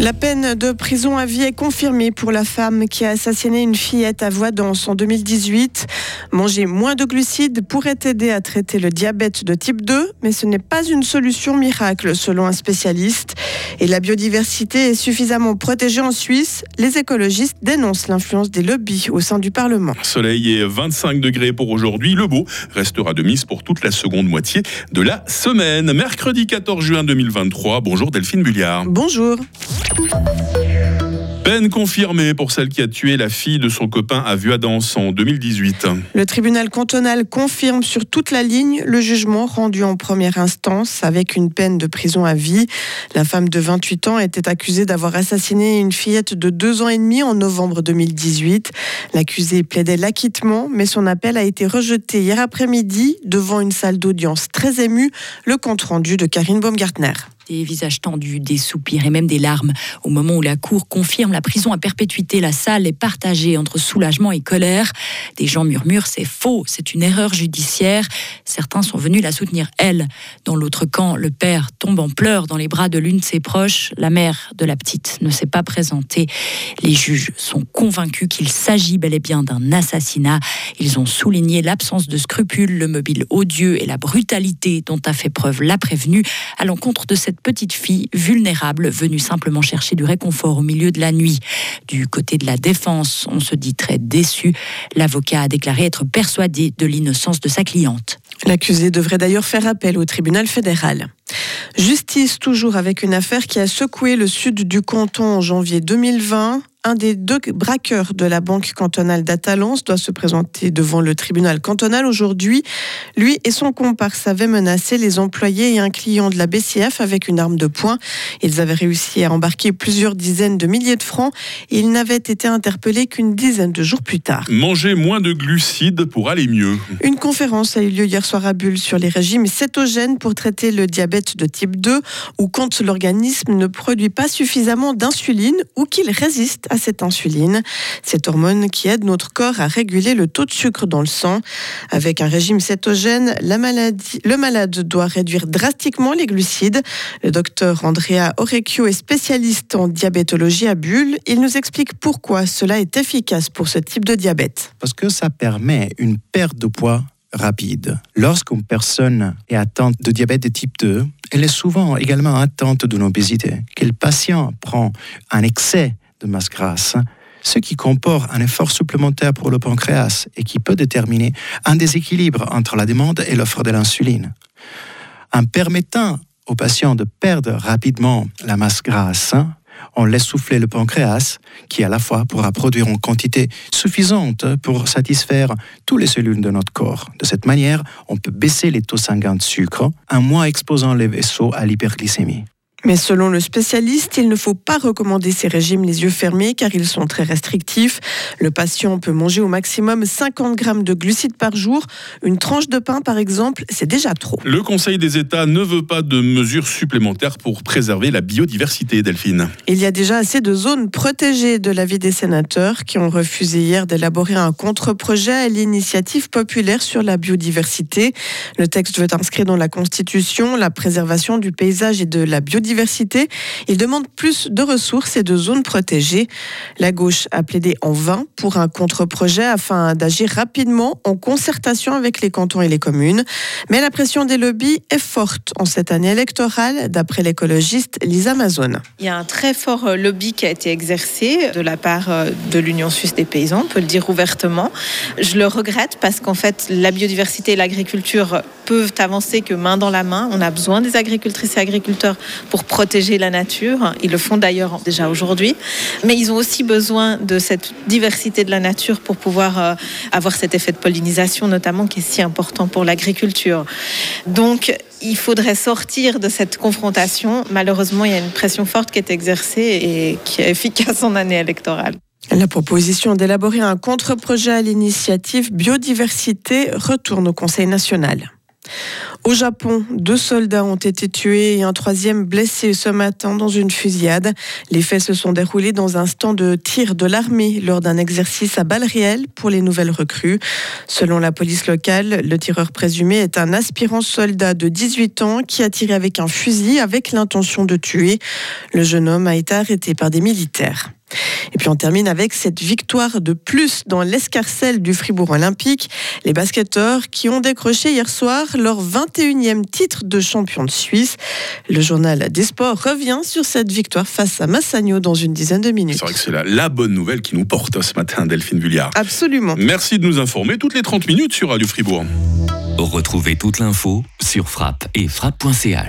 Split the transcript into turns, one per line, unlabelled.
La peine de prison à vie est confirmée pour la femme qui a assassiné une fillette à Voidance en 2018. Manger moins de glucides pourrait aider à traiter le diabète de type 2, mais ce n'est pas une solution miracle selon un spécialiste. Et la biodiversité est suffisamment protégée en Suisse. Les écologistes dénoncent l'influence des lobbies au sein du Parlement.
Soleil et 25 degrés pour aujourd'hui. Le beau restera de mise pour toute la seconde moitié de la semaine. Mercredi 14 juin 2023. Bonjour Delphine Bulliard.
Bonjour.
Peine confirmée pour celle qui a tué la fille de son copain à Vuadens en 2018.
Le tribunal cantonal confirme sur toute la ligne le jugement rendu en première instance avec une peine de prison à vie. La femme de 28 ans était accusée d'avoir assassiné une fillette de 2 ans et demi en novembre 2018. L'accusé plaidait l'acquittement, mais son appel a été rejeté hier après-midi devant une salle d'audience très émue. Le compte rendu de Karine Baumgartner
des visages tendus, des soupirs et même des larmes. Au moment où la Cour confirme la prison à perpétuité, la salle est partagée entre soulagement et colère. Des gens murmurent c'est faux, c'est une erreur judiciaire. Certains sont venus la soutenir, elle. Dans l'autre camp, le père tombe en pleurs dans les bras de l'une de ses proches. La mère de la petite ne s'est pas présentée. Les juges sont convaincus qu'il s'agit bel et bien d'un assassinat. Ils ont souligné l'absence de scrupules, le mobile odieux et la brutalité dont a fait preuve la prévenue à l'encontre de cette petite fille vulnérable venue simplement chercher du réconfort au milieu de la nuit. Du côté de la défense, on se dit très déçu. L'avocat a déclaré être persuadé de l'innocence de sa cliente.
L'accusé devrait d'ailleurs faire appel au tribunal fédéral. Justice toujours avec une affaire qui a secoué le sud du canton en janvier 2020 un des deux braqueurs de la banque cantonale d'Atalance doit se présenter devant le tribunal cantonal aujourd'hui. Lui et son comparse avaient menacé les employés et un client de la BCF avec une arme de poing. Ils avaient réussi à embarquer plusieurs dizaines de milliers de francs et ils n'avaient été interpellés qu'une dizaine de jours plus tard.
Manger moins de glucides pour aller mieux.
Une conférence a eu lieu hier soir à Bulle sur les régimes cétogènes pour traiter le diabète de type 2 ou quand l'organisme ne produit pas suffisamment d'insuline ou qu'il résiste à cette insuline, cette hormone qui aide notre corps à réguler le taux de sucre dans le sang. Avec un régime cétogène, le malade doit réduire drastiquement les glucides. Le docteur Andrea Orecchio est spécialiste en diabétologie à Bulle. Il nous explique pourquoi cela est efficace pour ce type de diabète.
Parce que ça permet une perte de poids rapide. Lorsqu'une personne est atteinte de diabète de type 2, elle est souvent également atteinte d'une obésité. Quel patient prend un excès de masse grasse, ce qui comporte un effort supplémentaire pour le pancréas et qui peut déterminer un déséquilibre entre la demande et l'offre de l'insuline. En permettant aux patients de perdre rapidement la masse grasse, on laisse souffler le pancréas, qui à la fois pourra produire une quantité suffisante pour satisfaire toutes les cellules de notre corps. De cette manière, on peut baisser les taux sanguins de sucre, en moins exposant les vaisseaux à l'hyperglycémie.
Mais selon le spécialiste, il ne faut pas recommander ces régimes les yeux fermés car ils sont très restrictifs. Le patient peut manger au maximum 50 grammes de glucides par jour. Une tranche de pain, par exemple, c'est déjà trop.
Le Conseil des États ne veut pas de mesures supplémentaires pour préserver la biodiversité, Delphine.
Il y a déjà assez de zones protégées de l'avis des sénateurs qui ont refusé hier d'élaborer un contre-projet à l'initiative populaire sur la biodiversité. Le texte veut inscrire dans la Constitution la préservation du paysage et de la biodiversité Il demande plus de ressources et de zones protégées. La gauche a plaidé en vain pour un contre-projet afin d'agir rapidement en concertation avec les cantons et les communes. Mais la pression des lobbies est forte en cette année électorale, d'après l'écologiste Lisa Mazon.
Il y a un très fort euh, lobby qui a été exercé de la part euh, de l'Union suisse des paysans, on peut le dire ouvertement. Je le regrette parce qu'en fait, la biodiversité et l'agriculture peuvent avancer que main dans la main. On a besoin des agricultrices et agriculteurs pour protéger la nature. Ils le font d'ailleurs déjà aujourd'hui. Mais ils ont aussi besoin de cette diversité de la nature pour pouvoir euh, avoir cet effet de pollinisation, notamment, qui est si important pour l'agriculture. Donc, il faudrait sortir de cette confrontation. Malheureusement, il y a une pression forte qui est exercée et qui est efficace en année électorale.
La proposition d'élaborer un contre-projet à l'initiative biodiversité retourne au Conseil national. Au Japon, deux soldats ont été tués et un troisième blessé ce matin dans une fusillade. Les faits se sont déroulés dans un stand de tir de l'armée lors d'un exercice à balles réelles pour les nouvelles recrues. Selon la police locale, le tireur présumé est un aspirant soldat de 18 ans qui a tiré avec un fusil avec l'intention de tuer. Le jeune homme a été arrêté par des militaires. Et puis on termine avec cette victoire de plus dans l'escarcelle du Fribourg Olympique. Les basketteurs qui ont décroché hier soir leur 21e titre de champion de Suisse. Le journal des sports revient sur cette victoire face à Massagno dans une dizaine de minutes.
C'est vrai que c'est la, la, bonne nouvelle qui nous porte ce matin, Delphine Vulliard.
Absolument.
Merci de nous informer toutes les 30 minutes sur Radio Fribourg.
Retrouvez toute l'info sur frappe et frappe.ch.